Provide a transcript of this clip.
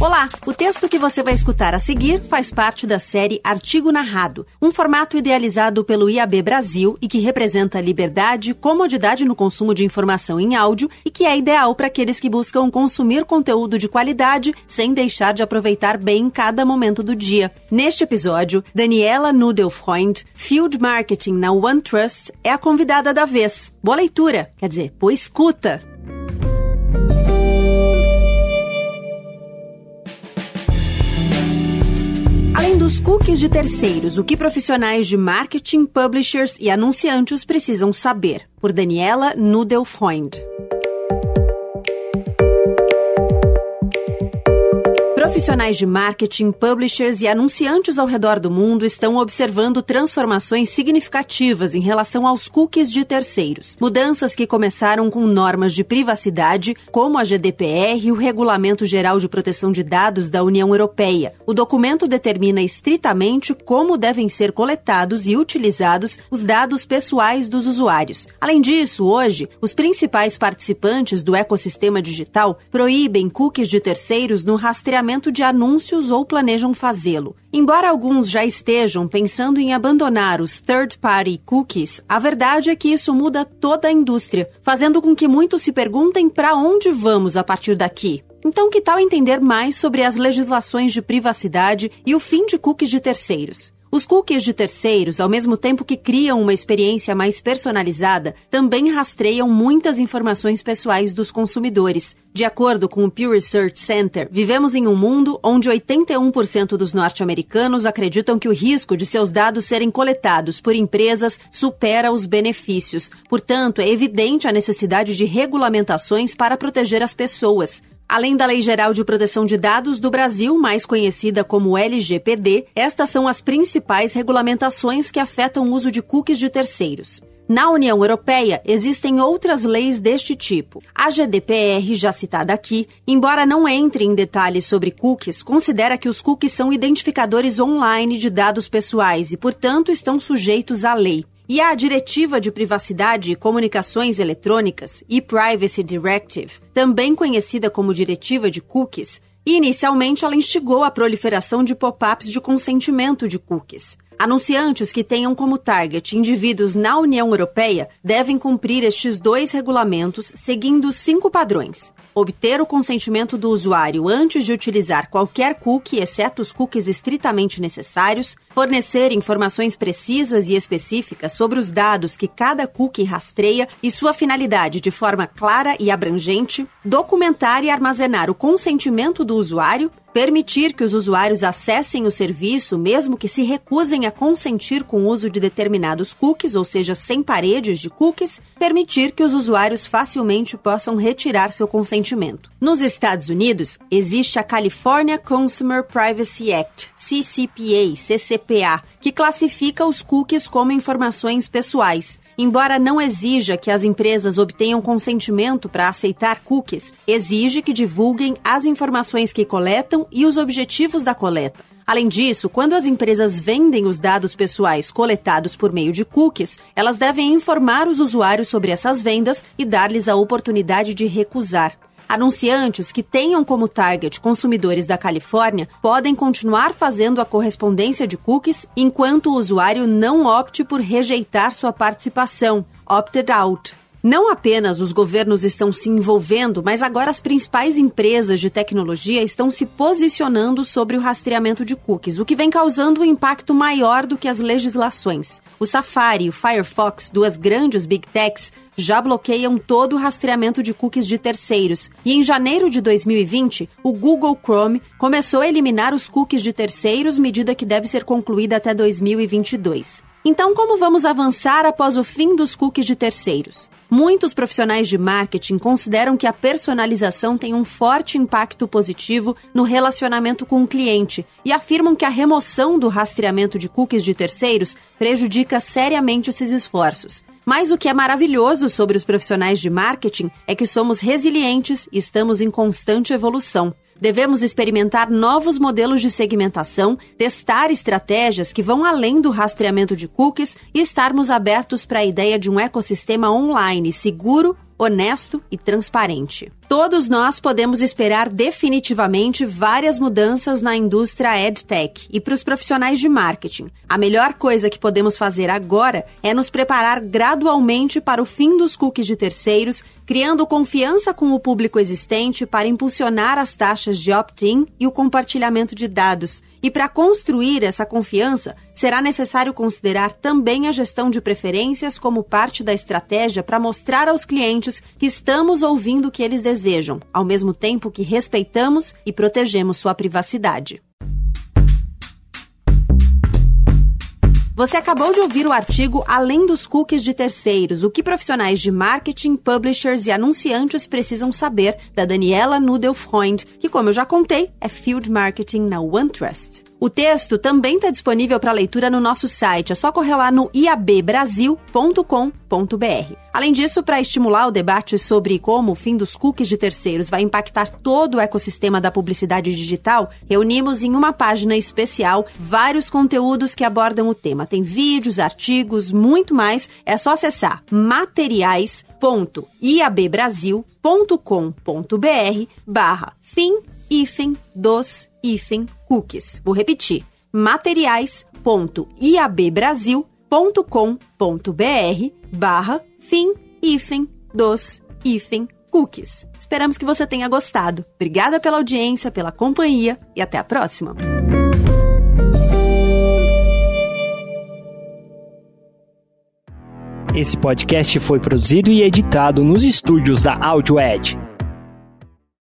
Olá! O texto que você vai escutar a seguir faz parte da série Artigo Narrado, um formato idealizado pelo IAB Brasil e que representa liberdade, comodidade no consumo de informação em áudio e que é ideal para aqueles que buscam consumir conteúdo de qualidade sem deixar de aproveitar bem cada momento do dia. Neste episódio, Daniela Nudelfreund, Field Marketing na OneTrust, é a convidada da vez. Boa leitura, quer dizer, boa escuta! Cookies de terceiros, o que profissionais de marketing, publishers e anunciantes precisam saber, por Daniela Nudelfreund. Profissionais de marketing, publishers e anunciantes ao redor do mundo estão observando transformações significativas em relação aos cookies de terceiros. Mudanças que começaram com normas de privacidade, como a GDPR e o Regulamento Geral de Proteção de Dados da União Europeia. O documento determina estritamente como devem ser coletados e utilizados os dados pessoais dos usuários. Além disso, hoje, os principais participantes do ecossistema digital proíbem cookies de terceiros no rastreamento de anúncios ou planejam fazê-lo. Embora alguns já estejam pensando em abandonar os third-party cookies, a verdade é que isso muda toda a indústria, fazendo com que muitos se perguntem para onde vamos a partir daqui. Então, que tal entender mais sobre as legislações de privacidade e o fim de cookies de terceiros? Os cookies de terceiros, ao mesmo tempo que criam uma experiência mais personalizada, também rastreiam muitas informações pessoais dos consumidores. De acordo com o Pew Research Center, vivemos em um mundo onde 81% dos norte-americanos acreditam que o risco de seus dados serem coletados por empresas supera os benefícios. Portanto, é evidente a necessidade de regulamentações para proteger as pessoas. Além da Lei Geral de Proteção de Dados do Brasil, mais conhecida como LGPD, estas são as principais regulamentações que afetam o uso de cookies de terceiros. Na União Europeia, existem outras leis deste tipo. A GDPR, já citada aqui, embora não entre em detalhes sobre cookies, considera que os cookies são identificadores online de dados pessoais e, portanto, estão sujeitos à lei. E a Diretiva de Privacidade e Comunicações Eletrônicas, e-Privacy Directive, também conhecida como Diretiva de Cookies, inicialmente ela instigou a proliferação de pop-ups de consentimento de cookies. Anunciantes que tenham como target indivíduos na União Europeia devem cumprir estes dois regulamentos seguindo cinco padrões. Obter o consentimento do usuário antes de utilizar qualquer cookie, exceto os cookies estritamente necessários, fornecer informações precisas e específicas sobre os dados que cada cookie rastreia e sua finalidade de forma clara e abrangente, documentar e armazenar o consentimento do usuário, permitir que os usuários acessem o serviço mesmo que se recusem a consentir com o uso de determinados cookies, ou seja, sem paredes de cookies, permitir que os usuários facilmente possam retirar seu Nos Estados Unidos, existe a California Consumer Privacy Act, CCPA, CCPA, que classifica os cookies como informações pessoais. Embora não exija que as empresas obtenham consentimento para aceitar cookies, exige que divulguem as informações que coletam e os objetivos da coleta. Além disso, quando as empresas vendem os dados pessoais coletados por meio de cookies, elas devem informar os usuários sobre essas vendas e dar-lhes a oportunidade de recusar. Anunciantes que tenham como target consumidores da Califórnia podem continuar fazendo a correspondência de cookies enquanto o usuário não opte por rejeitar sua participação, opted out. Não apenas os governos estão se envolvendo, mas agora as principais empresas de tecnologia estão se posicionando sobre o rastreamento de cookies, o que vem causando um impacto maior do que as legislações. O Safari e o Firefox, duas grandes big techs, já bloqueiam todo o rastreamento de cookies de terceiros. E em janeiro de 2020, o Google Chrome começou a eliminar os cookies de terceiros, medida que deve ser concluída até 2022. Então, como vamos avançar após o fim dos cookies de terceiros? Muitos profissionais de marketing consideram que a personalização tem um forte impacto positivo no relacionamento com o cliente e afirmam que a remoção do rastreamento de cookies de terceiros prejudica seriamente esses esforços. Mas o que é maravilhoso sobre os profissionais de marketing é que somos resilientes e estamos em constante evolução. Devemos experimentar novos modelos de segmentação, testar estratégias que vão além do rastreamento de cookies e estarmos abertos para a ideia de um ecossistema online seguro, honesto e transparente. Todos nós podemos esperar definitivamente várias mudanças na indústria EdTech e para os profissionais de marketing. A melhor coisa que podemos fazer agora é nos preparar gradualmente para o fim dos cookies de terceiros, criando confiança com o público existente para impulsionar as taxas de opt-in e o compartilhamento de dados. E para construir essa confiança, será necessário considerar também a gestão de preferências como parte da estratégia para mostrar aos clientes que estamos ouvindo o que eles desejam, ao mesmo tempo que respeitamos e protegemos sua privacidade. Você acabou de ouvir o artigo Além dos cookies de terceiros, o que profissionais de marketing, publishers e anunciantes precisam saber, da Daniela Nudelfreund, que, como eu já contei, é Field Marketing na OneTrust. O texto também está disponível para leitura no nosso site, é só correr lá no iabbrasil.com.br. Além disso, para estimular o debate sobre como o fim dos cookies de terceiros vai impactar todo o ecossistema da publicidade digital, reunimos em uma página especial vários conteúdos que abordam o tema. Tem vídeos, artigos, muito mais. É só acessar materiais.iabbrasil.com.br barra fim hífen dos hífen cookies. Vou repetir: materiais.iabbrasil.com.br barra fim hífen dos hífen cookies. Esperamos que você tenha gostado. Obrigada pela audiência, pela companhia e até a próxima. Esse podcast foi produzido e editado nos estúdios da AudioEd